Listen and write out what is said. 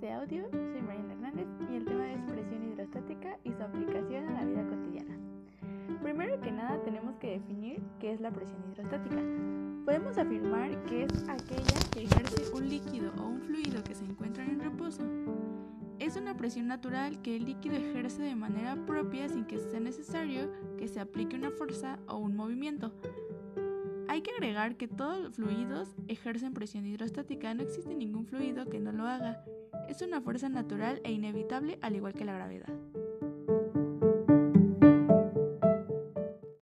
este audio. Soy Mariana Hernández y el tema es presión hidrostática y su aplicación a la vida cotidiana. Primero que nada tenemos que definir qué es la presión hidrostática. Podemos afirmar que es aquella que ejerce un líquido o un fluido que se encuentra en reposo. Es una presión natural que el líquido ejerce de manera propia sin que sea necesario que se aplique una fuerza o un movimiento. Hay que agregar que todos los fluidos ejercen presión hidrostática, no existe ningún fluido que no lo haga. Es una fuerza natural e inevitable al igual que la gravedad.